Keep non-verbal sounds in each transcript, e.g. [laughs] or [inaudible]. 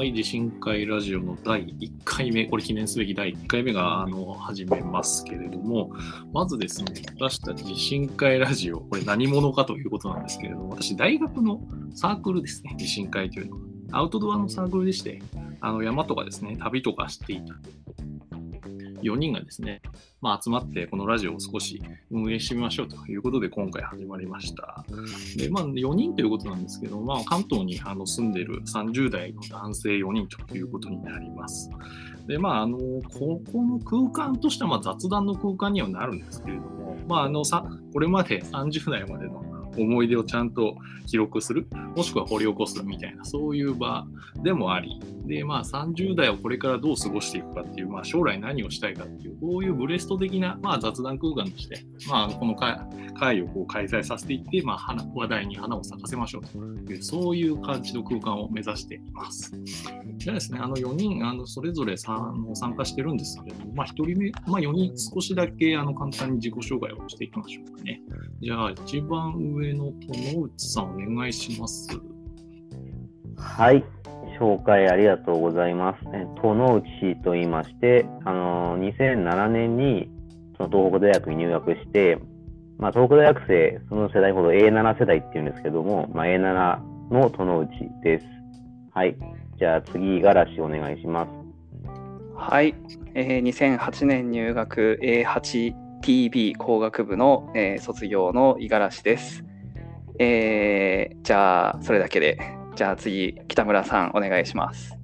はい、地震会ラジオの第1回目、これ記念すべき第1回目があの始めますけれども、まずですね、私たち地震会ラジオ、これ何者かということなんですけれども、私、大学のサークルですね、地震会というのは。アウトドアのサークルでして、あの山とかですね、旅とかしていた4人がですね、まあ、集まってこのラジオを少し運営してみましょうということで今回始まりました。で、まあ、4人ということなんですけど、まあ、関東にあの住んでる30代の男性4人ということになります。で、まあ、あの、ここの空間としてはまあ雑談の空間にはなるんですけれども、まあ、あのさ、これまで30代までの思い出をちゃんと記録する、もしくは掘り起こすみたいな、そういう場でもあり、で、まあ30代をこれからどう過ごしていくかっていう、まあ将来何をしたいかっていう、こういうブレスト的な、まあ雑談空間として、まあこの会をこう開催させていって、まあ花話題に花を咲かせましょうという、そういう感じの空間を目指しています。じゃあですね、あの4人、あのそれぞれ参加してるんですけれども、まあ1人目、まあ4人少しだけあの簡単に自己紹介をしていきましょうかね。じゃあ一番上の友内さんお願いします。はい。紹介ありがとうございます。友内と言いまして、あの2007年にその東北大学に入学して、まあ、東北大学生、その世代ほど A7 世代っていうんですけども、まあ、A7 の友内です。はい。じゃあ次、五十嵐お願いします。はい。えー、2008年入学 A8TB 工学部の、えー、卒業の五十嵐です。えー、じゃあ、それだけで。じゃあ次、北村さん、お願いします。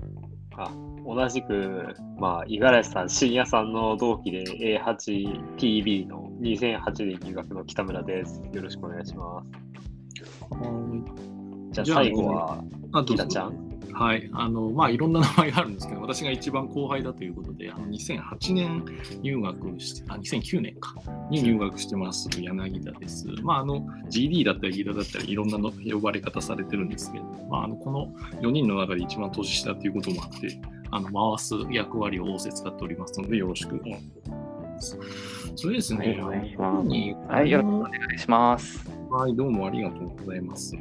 あ同じく、まあ、五十嵐さん、深夜さんの同期で A8TB の2008年入学の北村です。よろしくお願いします。じゃあ最後は、北ちゃん。はい。あの、まあ、いろんな名前があるんですけど、私が一番後輩だということで、あの2008年入学して、あ、2009年か、に入学してます、柳田です。まあ、あの、GD だったり、ギ田だったり、いろんなの呼ばれ方されてるんですけど、まあ、あの、この4人の中で一番年下ということもあって、あの、回す役割を仰せ使っておりますので、よろしくお願いします。そうですね。はい、はい、よろしくお願いします。はい、どうもありがとうございます。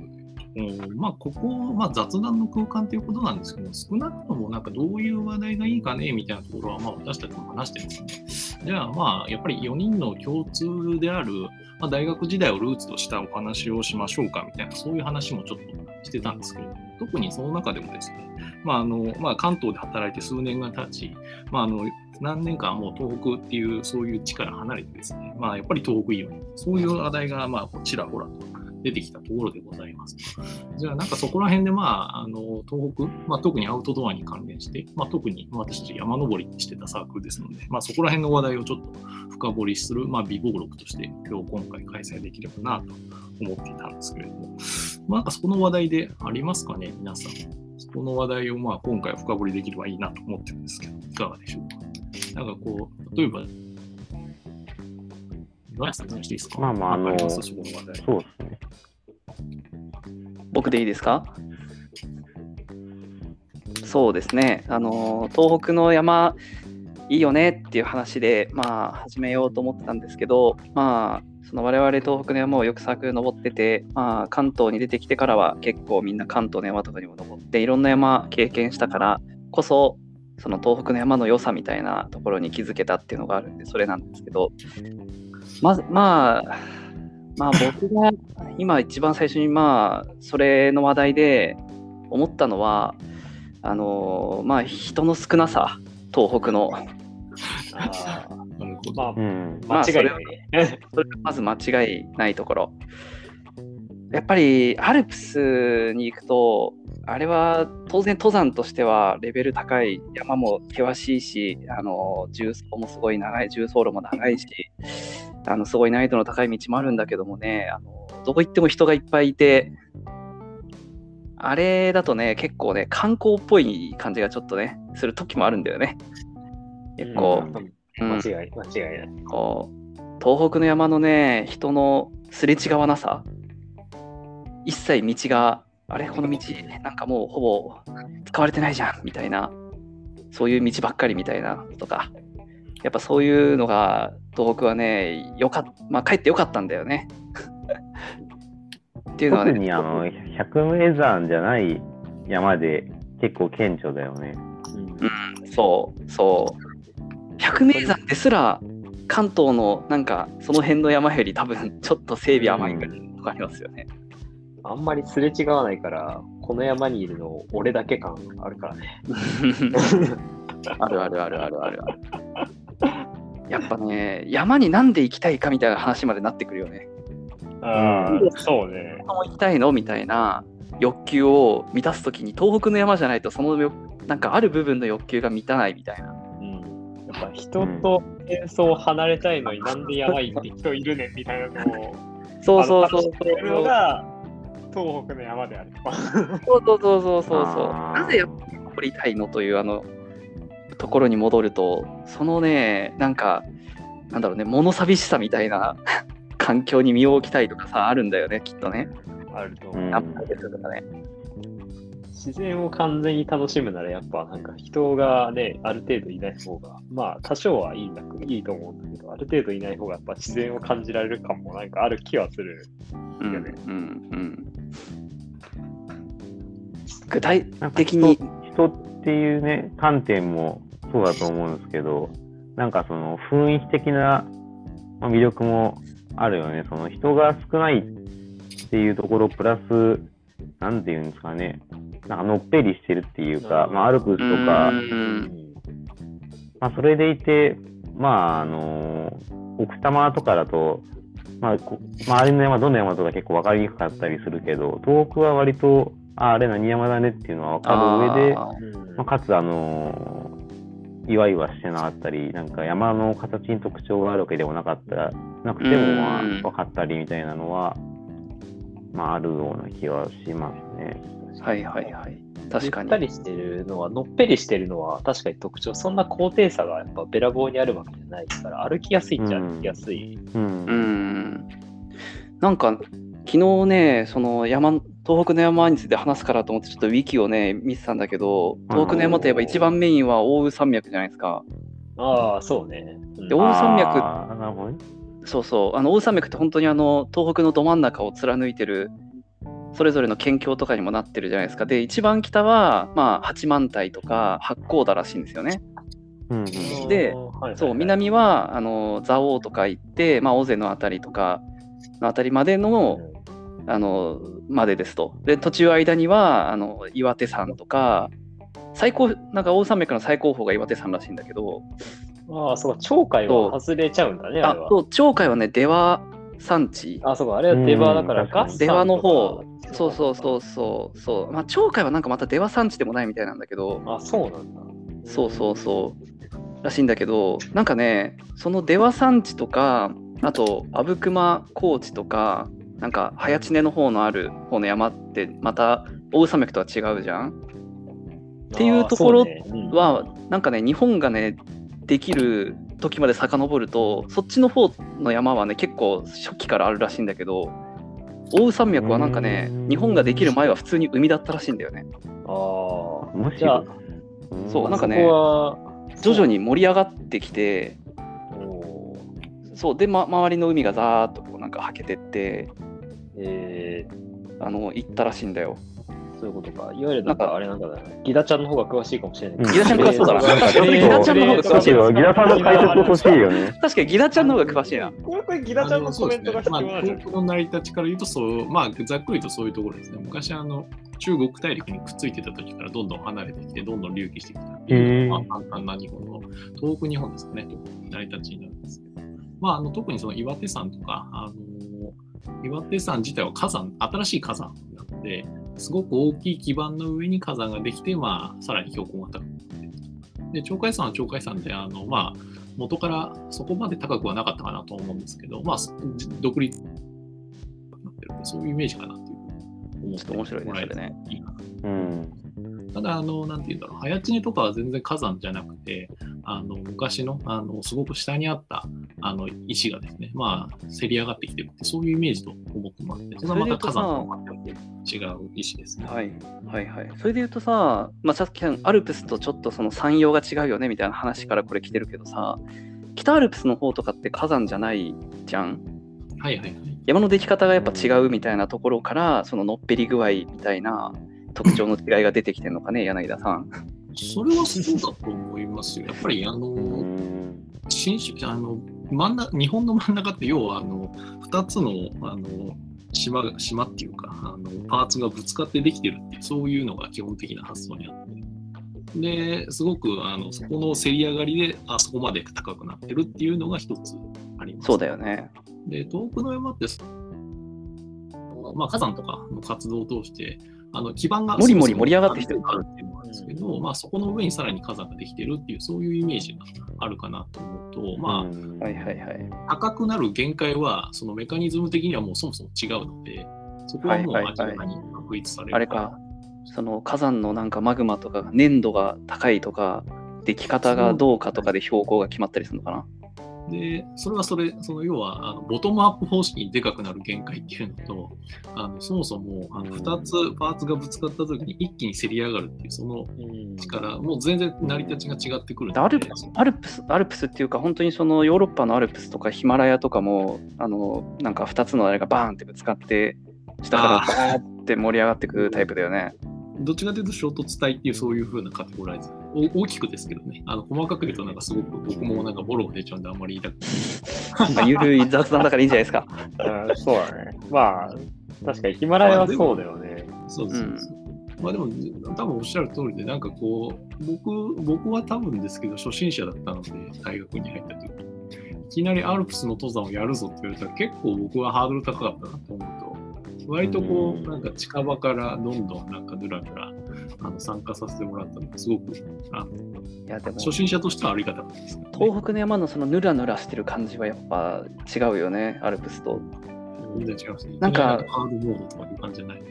まあ、ここ、まあ、雑談の空間ということなんですけど、少なくともなんかどういう話題がいいかねみたいなところは、まあ、私たちも話してるんですね。じゃあ、まあ、やっぱり4人の共通である、まあ、大学時代をルーツとしたお話をしましょうかみたいな、そういう話もちょっとしてたんですけど、特にその中でもですね、まああのまあ、関東で働いて数年が経ち、まあ、あの何年間もう東北っていうそういう地から離れてですね、まあ、やっぱり東北いいよね、そういう話題がまあちらほらと出てきたところでございます。じゃあなんかそこら辺でまあ、あの東北、まあ、特にアウトドアに関連して、まあ、特に私たち山登りしてたサークルですので、まあ、そこら辺の話題をちょっと深掘りする、まあ、微暴録として今日今回開催できればなと思っていたんですけれども、まあ、なんかそこの話題でありますかね、皆さん。そこの話題をまあ今回深掘りできればいいなと思ってるんですけど、いかがでしょうか。なんかこう、例えば、岩橋さん、していいですか？まあまあ、あの、そうですでいいですか？そうですね。あの、東北の山、いいよねっていう話で、まあ、始めようと思ってたんですけど、まあ、その我々東北の山をよくサークル登ってて、まあ、関東に出てきてからは結構みんな関東の山とかにも登っていろんな山経験したからこそその東北の山の良さみたいなところに気づけたっていうのがあるんでそれなんですけどままあまあ僕が今一番最初にまあそれの話題で思ったのはあのまあ人の少なさ東北の。あまあ、うん、間違いないね。それまず間違いないところ。やっぱりアルプスに行くと、あれは当然登山としてはレベル高い、山も険しいし、あの重走もすごい長い、重走路も長いし、あのすごい難易度の高い道もあるんだけどもね、あのどこ行っても人がいっぱいいて、あれだとね、結構ね、観光っぽい感じがちょっとね、する時もあるんだよね。結構。うん、間違い、間違いない。こう東北の山のね、人のすれ違わなさ、一切道が、あれ、この道、なんかもうほぼ使われてないじゃんみたいな、そういう道ばっかりみたいなとか、やっぱそういうのが東北はね、よかまあ、帰ってよかったんだよね。[laughs] っていうのはね。特にあの、百名山じゃない山で結構顕著だよね。うん、そう、そう。百名山ですら、関東のなんか、その辺の山より多分、ちょっと整備甘いとかありますよね。あんまりすれ違わないから、この山にいるの俺だけ感あるからね。あ [laughs] るあるあるあるあるある。やっぱね、山になんで行きたいかみたいな話までなってくるよね。ああ、そうね。も行きたいのみたいな欲求を満たすときに東北の山じゃないとその欲なんかある部分の欲求が満たないみたいな。うん。やっぱ人と戦争を離れたいのになんで山行って人いるねんみたいなのを、そうそうそうあの話してるのが東北の山である。そうそうそうそうそうそうなぜやっぱりたいのというあのところに戻るとそのねなんかなんだろうね物寂しさみたいな [laughs] 環境に身を置きたいとかさあるんだよねきっとね。あると思う。とかね。自然を完全に楽しむならやっぱなんか人がね、ある程度いない方が、まあ多少はいいんだいいと思うんだけど、ある程度いない方がやっぱ自然を感じられる感もなんかある気はする。うんよねうんうん具体的に。人人っていうね、観点もそうだと思うんですけど、なんかその雰囲気的なまあ魅力もあるよね。その人が少ないっていうところプラス、なんていうんですかね、なんかのっぺりしてるっていうか、まあ、アルプスとか。う、ん。まあ、それでいて、まあ、あの奥多摩とかだと、まあ、周りの山、どの山とか結構分かりにくかったりするけど、遠くは割と、ああれ何山だねっていうのは分かる上で、まあ、かつ、あのいわいわしてなかったり、なんか山の形に特徴があるわけでもなかったなくても、まあ、分かったりみたいなのは、まあ、あるような気はしますね。ーはいはいはい確かにゆったりしてるのは、のっぺりしてるのは確かに特徴、そんな高低差がやっぱべらぼうにあるわけじゃないから、歩きやすいっちゃ歩きやすい。うん。うんなんか昨日ねその山東北の山について話すからと思ってちょっとウィキをね見てたんだけど東北の山といえば一番メインは奥羽山脈じゃないですかああ、そうね。うんで奥羽山脈。そうそうあの奥羽山脈って本当にあの東北のど真ん中を貫いてるそれぞれの県境とかにもなってるじゃないですか。で一番北はまあ八幡平とか八甲田らしいんですよね。うんうん。ではいはいはい。そう南はあの蔵王とか行って、まあ、尾瀬のあたりとかのあたりまでのあのまでですと。で途中間にはあの岩手山とか最高なんか大山脈の最高峰が岩手山らしいんだけど。ああ、そうか、鳥海は外れちゃうんだね、あれは。あそう鳥海はね出羽山地。あ、そうか、あれは出羽だからうんガ出羽の方。そうそうそうそう。そう。まあ鳥海はなんかまた出羽山地でもないみたいなんだけど。あ、そうなんだ。そうそうそう。らしいんだけどなんかねその出羽山地とかあと阿武隈高地とかなんか早知根の方のある方の山ってまた大宇山脈とは違うじゃん？っていうところはなんかね日本がねできる時まで遡るとそっちの方の山はね結構初期からあるらしいんだけど大宇山脈はなんかねうん。日本ができる前は普通に海だったらしいんだよね。ああ、むしじゃあろ。、そうなんかね徐々に盛り上がってきてそうで、ま、周りの海がザーッとこうなんかはけてってえあの行ったらしいんだよ。ー、そういうことか。いわゆるなんかかあれなんだね。ギダちゃんの方が詳しいかもしれないけど。ギダちゃん詳しそうだなギダちゃんの方が詳しいギダさんの解説欲しいよね。確かにギダちゃんの方が詳しいなこれこれギダちゃんのコメントが必要まあ、なんじゃない東北の成り立ちから言うとそう、まあ、ざっくりとそういうところですね。昔、あの、中国大陸にくっついてた時からどんどん離れてきて、どんどん隆起してきたっていう、へーまあ、簡単な日本の、東北日本ですかね、成り立ちになるんですけど、まあ、あの特にその岩手山とか、あの岩手山自体は火山、新しい火山なので、すごく大きい基盤の上に火山ができて、まあ、さらに標高が高く。で、鳥海山は鳥海山で、あの、まあ、元からそこまで高くはなかったかなと思うんですけど、まあ、独立なってるそういうイメージかなっていうふうに思って面白いいいかなうん。ただ、あの、なんて言うんだろう、早知根とかは全然火山じゃなくて、あの、昔の、あの、すごく下にあった、あの、石がですね、まあ、せり上がってきてるって、そういうイメージと思ってもらって、それはまた火山と違う石ですね。はいはいはいそれで言うとさ、まあ、さっきのアルプスとちょっとその山陽が違うよねみたいな話からこれ来てるけどさ北アルプスの方とかって火山じゃないじゃんはいはいはい。山の出来方がやっぱ違うみたいなところからそののっぺり具合みたいな特徴の違いが出てきてるのかね、柳田さん。それはそうだと思いますよ。やっぱりあうの、ん新種あの真ん中日本の真ん中って要はあの2つのあの島が島っていうかあのパーツがぶつかってできてるっていうそういうのが基本的な発想にあってですごくあのそこのせり上がりであそこまで高くなってるっていうのが一つあります。そうだよね。で遠くの山ってまあ、火山とかの活動を通してあの基盤がもりもり盛り上がってきてるっていうのがあるんですけど、まあ、そこの上にさらに火山ができてるっていうそういうイメージがあるかなと思うと、まあ、うんはいはいはい。高くなる限界は、そのメカニズム的にはもうそもそも違うので、そこはもうはいはいはい明らかに確立される。あれか、その火山のなんかマグマとか粘度が高いとか、出来方がどうかとかで標高が決まったりするのかな。で、それはそれ、その要はあのボトムアップ方式にでかくなる限界っていうのと、あのそもそもあのうん2つパーツがぶつかった時に一気にせり上がるっていう、そのうん力、もう全然成り立ちが違ってくる。アルプスアルプスアルプスっていうか本当にそのヨーロッパのアルプスとかヒマラヤとかもあのなんか2つのあれがバーンってぶつかって下からバーって盛り上がってくるタイプだよね。どっちかというと衝突体っていうそういう風なカテゴライズ。お大きくですけどね。あの細かく言うとなんかすごく僕もなんかボロが出ちゃうんであんまり言いたくない。まあゆるい雑談だからいいんじゃないですか。[laughs] うんそうだね。まあ、確かにヒマラヤはそうだよね。そうそうそう。まあでも、多分おっしゃる通りで、なんかこう、僕、僕は多分ですけど、初心者だったので、大学に入った時いきなりアルプスの登山をやるぞって言われたら、結構僕はハードル高かったなと思うと、割とこうんう、なんか近場からどんどんなんかぬらぬらあの参加させてもらったのが、すごくあのいやでも初心者としてはありがたかったです、ね。東北の山のそのヌラヌラしてる感じはやっぱ違うよねアルプスと。全然違いますね。なんかハードモードとかいう感じじゃない。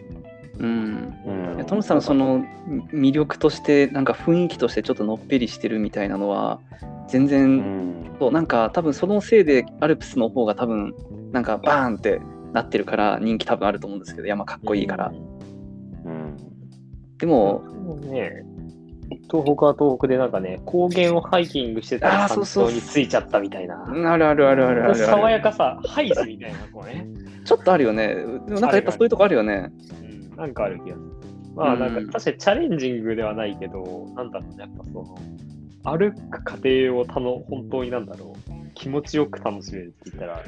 うん。うんいやトムさんのその魅力としてなんか雰囲気としてちょっとのっぺりしてるみたいなのは全う然、んそうなんか多分そのせいでアルプスの方が多分なんかバーンってなってるから人気多分あると思うんですけど山かっこいいから、うんでもね、東北は東北でなんかね、高原をハイキングしてたら山頂に着いちゃったみたいな。あるあるあるあるある爽あるやかさ、ハイズみたいな、こうね。ちょっとあるよねでもなんかやっぱそういうとこあるよねうん、なんかある気がする。まあ、なんか確かにチャレンジングではないけど、なんだろうね、やっぱその、歩く過程をたの本当になんだろう、気持ちよく楽しめるって言ったら、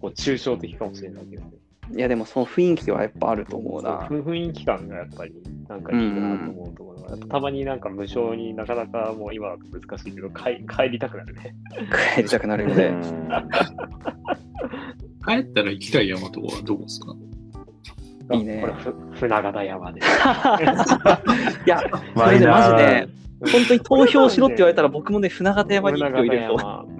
こう抽象的かもしれないけどね。いやでもその雰囲気はやっぱあると思うなそう雰囲気感がやっぱり、なんかいいなと思うところが、やっぱたまになんか無償になかなかもう今だと難しいけど、帰帰りたくなるね。帰りたくなるよねうん帰ったら行きたい山とかはどこですか？いいねこれふ、船形山で。[laughs] いやそれでマジで本当に投票しろって言われたら僕もね船形山に一票入れると山。うん。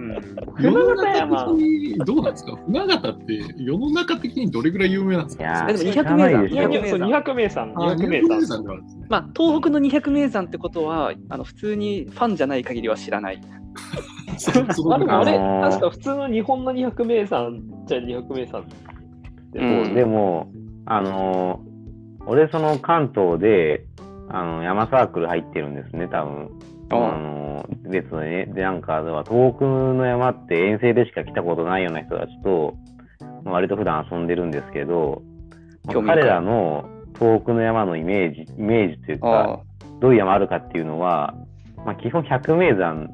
世の中山。的にどうなんですか？船形って世の中的にどれぐらい有名なんですか？いやえでも200知らないでしょ名山200名山。あ200名200名山。まあ、東北の200名山ってことはあの普通にファンじゃない限りは知らない。あでもあれ、あのー確か普通の日本の200名山じゃ200名山でうんそうでも、あのー俺その関東で、あの、山サークル入ってるんですね、多分。あのー別のね、で、なんか、では東北の山って遠征でしか来たことないような人たちと、まあ割と普段遊んでるんですけど、彼らの東北の山のイメージ、イメージというあか、どういう山あるかっていうのは、まあ、基本百名山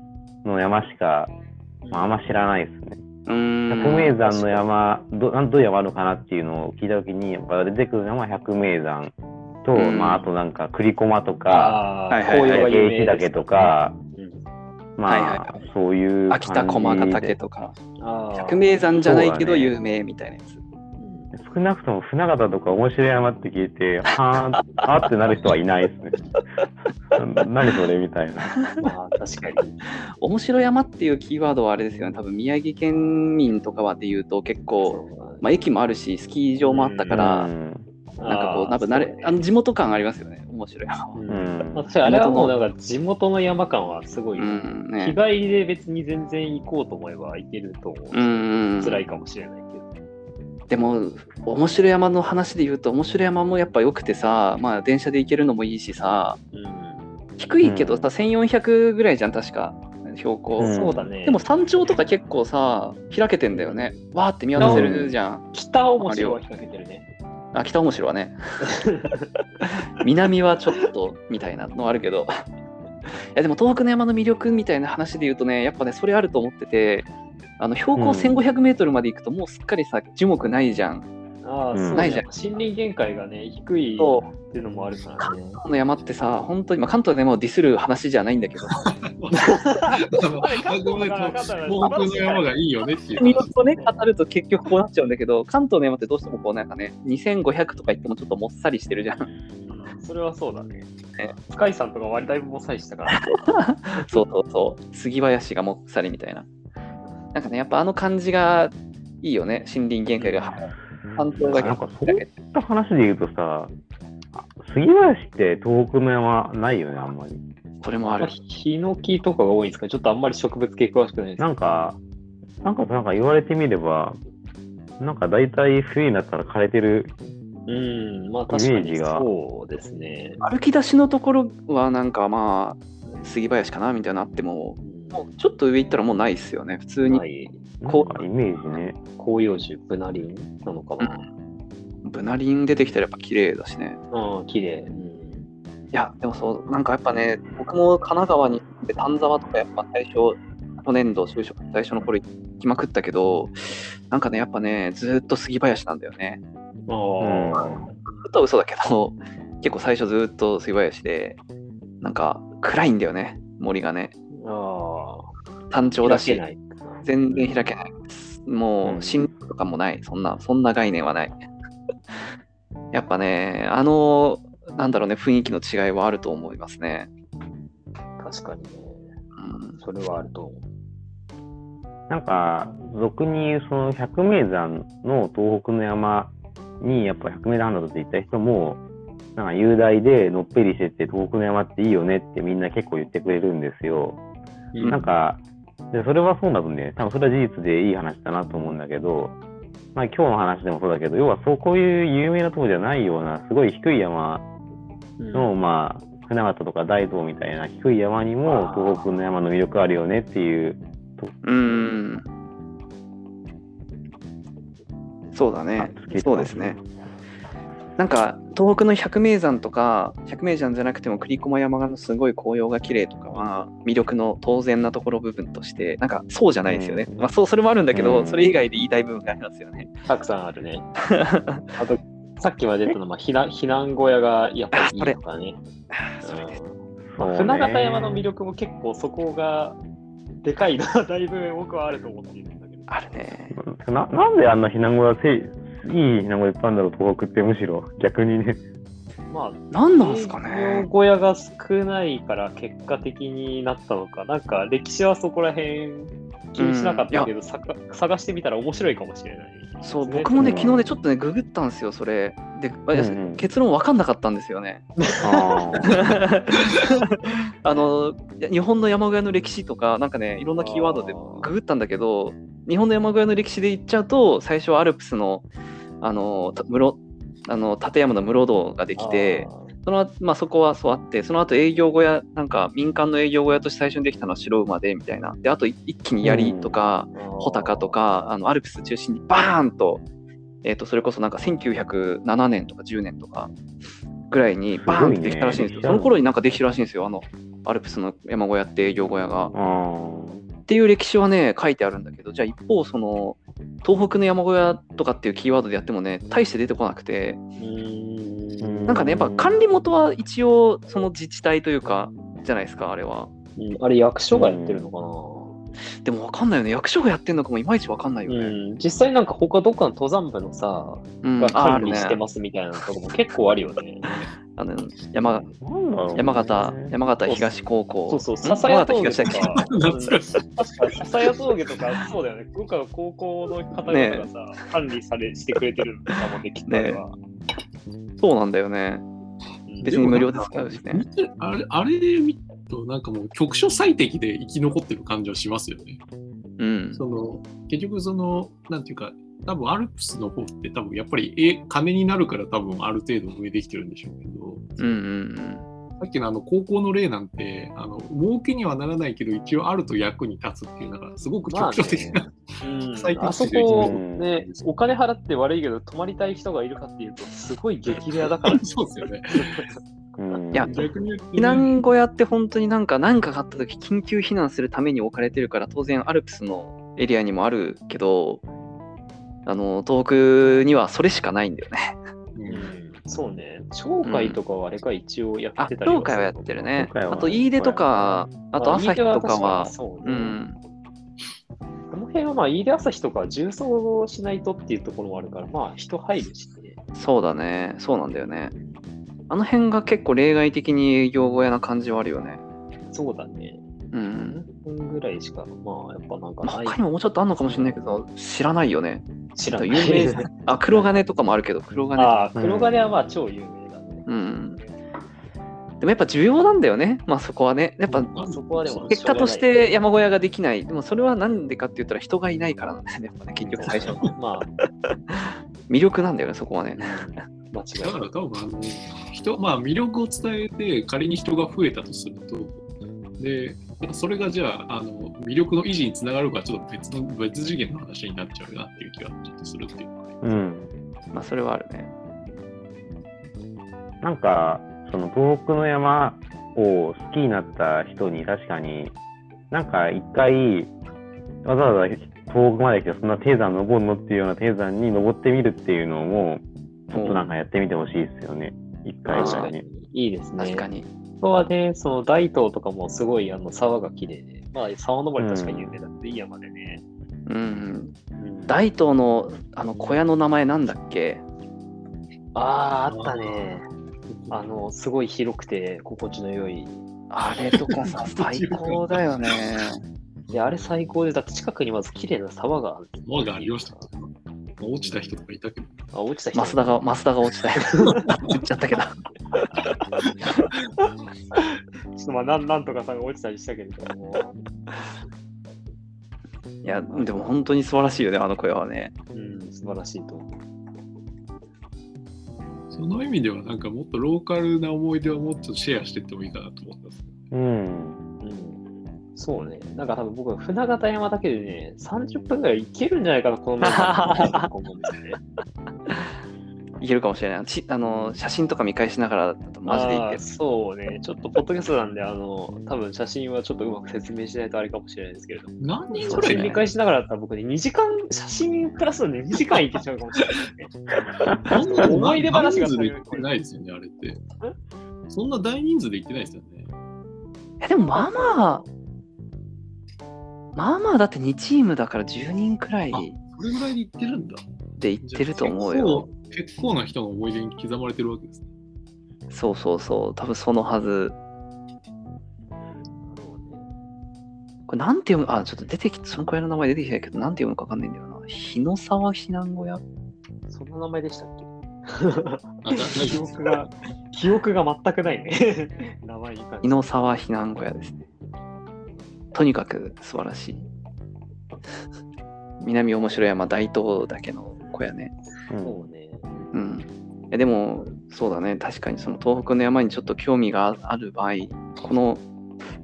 の山しか、まあ、あんま知らないですね。百名山の山、どなんどういう山あるのかなっていうのを聞いたときに、やっぱ出てくるのは百名山と、うん。まあ、あとなんか栗駒とか、紅葉がとか、うん。まあ、はいはい。はいそういう秋田駒ヶ岳とか。百名山じゃないけど有名みたいなやつ。少なくとも船形とか面白い山って聞いて、はあってなる人はいないですね。[laughs] 何それみたいな。[laughs] まあ、確かに。面白山っていうキーワードはあれですよね。多分宮城県民とかはで言うと結構、まあ、駅もあるしスキー場もあったから、うんなんかこうなんか慣れあの地元感ありますよね。面白い。ううん。んまあ確かにあれはもうなんか地元の山感はすごい、うん日ね。帰りで別に全然行こうと思えば行けると思う。し、うんうん、辛いかもしれないけど。でも面白山の話で言うと面白山もやっぱ良くてさまあ電車で行けるのもいいしさ。うん。低いけどさ、1400ぐらいじゃん確か。標高、うん。そうだね。でも山頂とか結構さ開けてんだよね。わーって見渡せるじゃん、北面白は開けてるね。あ、北面白はね。[laughs] 南はちょっとみたいなのあるけど。いやでも東北の山の魅力みたいな話で言うとね、やっぱね、それあると思ってて、あの標高1500メートルまで行くと、もうすっかりさ、樹木ないじゃん。あないじゃん森林限界がね、低いそっていうのもあるからね。関東の山ってさ、本当に、まあ、関東でもディスる話じゃないんだけど、[laughs] あのあくまで東北の山がいいよねっていう魅話力をね、語ると結局こうなっちゃうんだけど、関東の山ってどうしてもこうなんかね、2500とか言ってもちょっともっさりしてるじゃん。うんそれはそうだねね。深井さんとか割りだいぶもっさりしたから。[laughs] そうそうそう。杉林がもっさりみたいな。なんかね、やっぱあの感じがいいよね、森林限界が。半島がなんかそういった話で言うとさ、あ杉林って東北の山ないよね、あんまり。それもある。ヒノキとかが多いんですか？ちょっとあんまり植物系詳しくないです。なんか、なんかなんか言われてみれば、なんか大体冬になったら枯れてる。うん、まあ確かにイメージがそうですね。歩き出しのところはなんかまあ、杉林かなみたいなのあっても、もうちょっと上行ったらもうないっすよね、普通に。はい。なんかイメージね。広葉樹、ブナリンなのかな？ブナリン出てきたらやっぱ綺麗だしね。ああ、綺麗。うん。いや、でもそう、なんかやっぱね、僕も神奈川に行って丹沢とかやっぱ最初、去年度就職最初の頃行きまくったけど、なんかね、やっぱね、ずーっと杉林なんだよね。あうんあ、ずっとは嘘だけど、結構最初ずーっと杉林で、なんか暗いんだよね、森がね。あ単あ、調だし。全然開けない。もう、うん森林とかもない、そんな、そんな概念はない。[laughs] やっぱね、あの、なんだろうね、雰囲気の違いはあると思いますね。確かにね。うん、それはあると思う。なんか、俗に言うその百名山の東北の山にやっぱ百名山だとって言った人も、なんか雄大でのっぺりしてて東北の山っていいよねってみんな結構言ってくれるんですよ。うんなんか、でそれはそうなのね、多分それは事実でいい話だなと思うんだけど、まあ今日の話でもそうだけど、要はそうこういう有名なところじゃないような、すごい低い山うんの、まあ、船形とか大道みたいな低い山にも東北の山の魅力あるよねっていううーん。そうだね。そうですね。なんか、東北の百名山とか、百名山じゃなくても栗駒山のすごい紅葉が綺麗とかは、魅力の当然なところ部分として、なんかそうじゃないですよね。うんまあそう、それもあるんだけど、うんそれ以外で言いたい部分がありますよね。たくさんあるね。[laughs] あと、さっきまで出たのは避難避難小屋がやっぱりいいとかね。それです。まあ、船形山の魅力も結構そこがでかいのはだいぶ僕はあると思っているんだけど。あるね。ななんであんな避難小屋せい、いい避難小屋いっぱいあるんだろう、東北ってむしろ逆にね。まあ、何なんですかね。小屋が少ないから結果的になったのか、なんか歴史はそこら辺気にしなかったけど、さか探してみたら面白いかもしれない。そう、僕もね、昨日ね、ちょっとね、ググったんですよ、それ。で、あうんうん。結論分かんなかったんですよね。あ [laughs] の日本の山小屋の歴史とか、なんかね、いろんなキーワードでググったんだけど、日本の山小屋の歴史で言っちゃうと、最初はアルプスのあのた室あの立山の室堂ができて、そのまあ、そこはそうあって、その後営業小屋、なんか民間の営業小屋として最初にできたのは白馬でみたいな。で、あとい一気に槍とか、穂高とか、あのアルプス中心にバーンと、えー、とそれこそなんか1907年とか10年とかぐらいにバーンってできたらしいんですよ。すねその頃になんかできたらしいんですよ、あのアルプスの山小屋って営業小屋が。っていう歴史はね、書いてあるんだけど、じゃあ一方、その東北の山小屋とかっていうキーワードでやってもね、大して出てこなくて、なんかね、やっぱ管理元は一応その自治体というか、じゃないですか、あれは。うんあれ役所がやってるのかな、でもわかんないよね、役所がやってんのかもいまいちわかんないよね。うん、実際なんか他どっかの登山部のさ、うん、が管理してますみたいなとこも結構あるよね。[laughs] あの山山形、山形東高校。そうそう、ん笹谷峠とか、確か笹谷峠とか、そうだよね、僕は高校の方々がさ、管理されしてくれてるのかもできたら、けそうなんだよね。うん別に無料で使うしねあれ、あれ見ると、なんかもう局所最適で生き残ってる感じはしますよね。うん。その、結局その、なんていうか、多分アルプスの方って多分やっぱりえ金になるから多分ある程度上できてるんでしょうけど、うんうんっきのあの高校の例なんて、あの儲けにはならないけど、一応あると役に立つっていう、なんかすごく局所的な、うん [laughs] 最近あそこうんね、お金払って悪いけど、泊まりたい人がいるかっていうと、すごい激レアだから。[laughs] そうですよね。うんいや避難小屋って本当になんか何かがあった時緊急避難するために置かれてるから当然アルプスのエリアにもあるけどあの東北にはそれしかないんだよね。うんそうね、鳥海とかはあれか、一応やあってたり東海はやってるね。あと飯出とかあと朝日とかはそうね。うんこの辺はまあ、飯出朝日とかは重装しないとっていうところもあるから、まあ、人入るしね。そうだねそうなんだよね。あの辺が結構例外的に営業小屋な感じはあるよね。そうだね。ぐらいしか、まあ、やっぱなんかまあない。他にももうちょっとあんのかもしれないけど知らないよね。知らない。有名 [laughs] あ黒金とかもあるけど黒金ああ、黒金はまあ超有名だね。うん。でもやっぱ需要なんだよね。まあそこはね。やっぱまあそこはでも結果として山小屋ができない。でもそれはなんでかって言ったら人がいないからなんだよね。やっぱね結局最初のまあ、[laughs] 魅力なんだよね、そこはね。[laughs] 間違いだかない。ら多分あの人、まあ、魅力を伝えて仮に人が増えたとするとでそれがじゃああの魅力の維持につながるかちょっと別の別次元の話になっちゃうなっていう気がちょっとするっていうのはねうん。まあそれはあるね。なんか、その東北の山を好きになった人に確かに、なんか一回、わざわざ東北まで来てそんな低山登るのっていうような低山に登ってみるっていうのも、ちょっとなんかやってみてほしいですよね。一回ぐ確からにいね。。いいですね。確かに。はね、その大東とかもすごいあの沢が綺麗で、まあ沢登り確かに有名だっていい山でね。うん。うん大東のあの小屋の名前なんだっけ？ああ、あったね。あの、すごい広くて心地の良い。あれとかさ、[laughs] 最高だよね。で、あれ最高で、だって近くにまず綺麗な沢がある。輪がありました。落ちた人とかいたけど。あ、落ちた人。増田が、増田が落ちたよ。[laughs] 言っちゃったけど。[laughs] ちょっとまあ、なんなんとかさんが落ちたりしたけれども。いや、でも本当に素晴らしいよね、あの小屋はね。うん、素晴らしいと思う。その意味ではなんかもっとローカルな思い出をもっとシェアしていってもいいかなと思ったんですうん。うん。そうね。なんか多分僕は船形山だけでね、30分ぐらい行けるんじゃないかな、このメンバーでと思うんですよね。[laughs] いけるかもしれない。ちあの写真とか見返しながらだとマジでいけど。そうね。ちょっとポッドキャストなんで、あの、多分写真はちょっとうまく説明しないとあれかもしれないですけれども。何人写ぐらい真見返しながらだったら僕ね、2時間、写真プラスで2時間いけちゃうかもしれないですね。思い出話が大人数で行ってないですよね、あれって。そんな大人数で行ってないですよね。えでもまあまあ、まあまあだって2チームだから10人くらいあそれぐらいで行ってるんだ。で行ってると思うよ。結構。結構な人の思い出に刻まれてるわけですね。そうそうそう。多分そのはず。これなんて読む？あ、ちょっと出てきその小屋の名前出てきたけど、なんて読むかわかんないんだよな。日野沢避難小屋？そんな名前でしたっけ？記憶が、記憶が全くないね。[laughs] 名前に関して。日野沢避難小屋ですね。とにかく素晴らしい。[laughs] 南面白山大東岳の小屋ね。うんそうね。うん。えでも、そうだね。確かにその東北の山にちょっと興味がある場合、この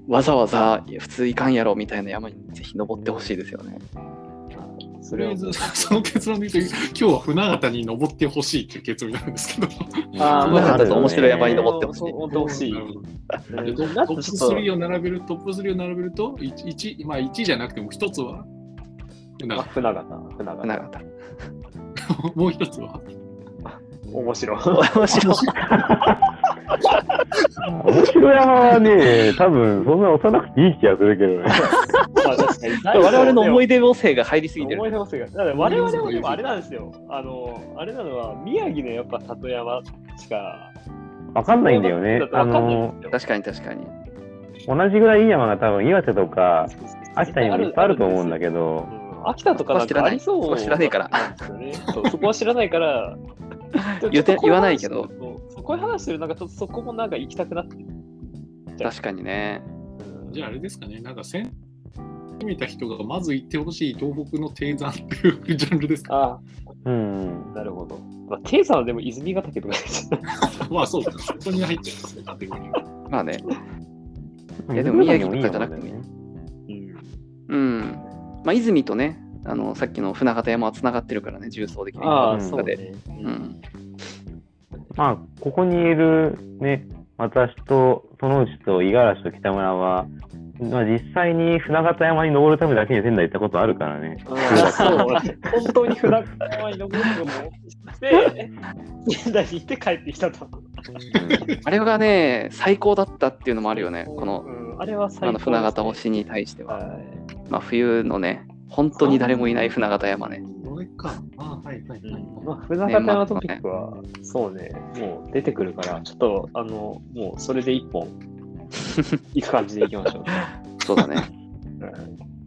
わざわざ普通いかんやろみたいな山にぜひ登ってほしいですよね。それはもうとりあえず、[laughs] その結論で言うと、今日は船形に登ってほしいっていう結論なんですけど。[laughs] あああるよね面白い山に登ってほしい。登ってほしいトップなんかちょっと3を並べる、トップ3を並べると、1, 1まあ1じゃなくても1つは船あ形、船形、船船形。形。[laughs] もう1つは？面白い。面白い。[laughs] 面白山はね、多分そんな押さなくていい気がするけどね。まあ確かに [laughs] 我々の思いい出補正が入りすぎてる。思い出補正が。だから我々もでもあれなんですよ。あの、あれなのは、宮城のやっぱ里山しか。わかんないんだよね。あの確かに確かに。同じぐらいいい山が多分岩手とか秋田にもいっぱいあると思うんだけど、うん秋田とかなんかありそうそこは知らないそこはなんですよねそこは知らないから。[laughs] 言わないけどそうそうこういう話するなんかちょっとそこもなんか行きたくなって。確かにね。うんじゃああれですかね、なんか先見た人がまず行ってほしい東北の低山っていうジャンルですか？あうんあ、。なるほど。まあ、テイさんはでも泉ヶ岳とかまあそうですね、そこに入ってますね、カテゴリーが。まあね。いやでも宮城とかじゃなくてもいいうん。うん。まあ、泉とね、あのさっきの船形山はつながってるからね、重曹的に。ああ、うんそうで。ね。う。ん。まあ、ここにいるね、私と、その内と五十嵐と北村は、まあ、実際に船形山に登るためだけに仙台行ったことあるからね。本当に船形山に登るのもして、仙台に行って帰ってきたと。あれがね、最高だったっていうのもあるよね、このうん、あれは最高あの船形も星に対しては。はい。まあ、冬のね、本当に誰もいない船形山ね。これか。あはいはいはい。うんまあ、船形山トピックは、そうね、もう出てくるから、ちょっと、あの、もうそれで一本、[laughs] 行く感じでいきましょう。そうだね。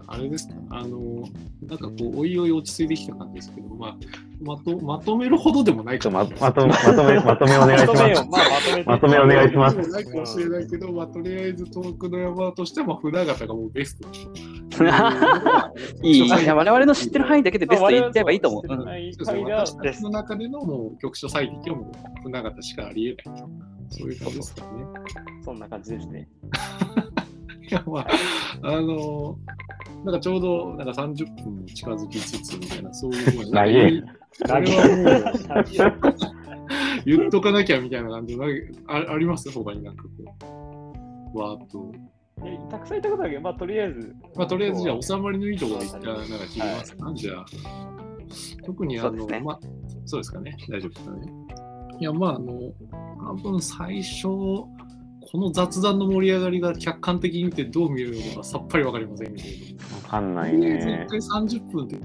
あれですか、あの、なんかこう、おいおい落ち着いてきた感じですけど、まあ、まとまとめるほどでもないかっとままとまとめ、[laughs] まとめお願いします。まとめよう、まあ、まとめて。まとめお願いしますないかもしれないけど、まあ、とりあえず遠くの山としては、まあ、船形がもうベスト。いい。いや、我々の知ってる範囲だけでベスト言っちゃえばいいと思う。うん私たちの中でのもう局所最適はもう船形しかありえないと。そういう感じですかね。そんな感じですね。[laughs] いや、まあ、あのなんかちょうどなんか30分も近づきつつみたいな、そういうふうに。長いこれはもう言っとかなきゃみたいな感じのああります？他になんかこう、わーっと。えたくさんいたことあるけど、まあ、とりあえず。まあ、とりあえずじゃあ、収まりのいいところで一旦なんか切りますか、じゃあ。特にあの、ねまあ、そうですかね。大丈夫ですかね。いや、まあ、あの、多分最初、この雑談の盛り上がりが客観的に見てどう見えるのかさっぱりわかりませんけれども。わかんないとりあえずね1。回30分で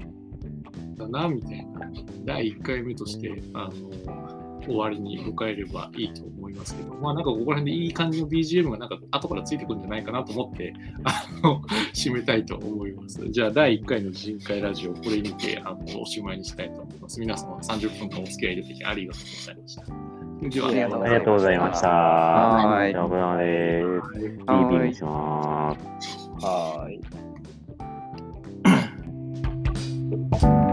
だな、みたいな。第1回目として、あの、終わりに迎えればいいと思いますけど、まあなんかここら辺でいい感じの BGM がなんか後からついてくるんじゃないかなと思って、あの、締めたいと思います。じゃあ第1回の人海ラジオ、これにて、あの、おしまいにしたいと思います。皆様30分間お付き合いいただきありがとうございました。ありがとうございました。はい。はい。します。はい。[laughs]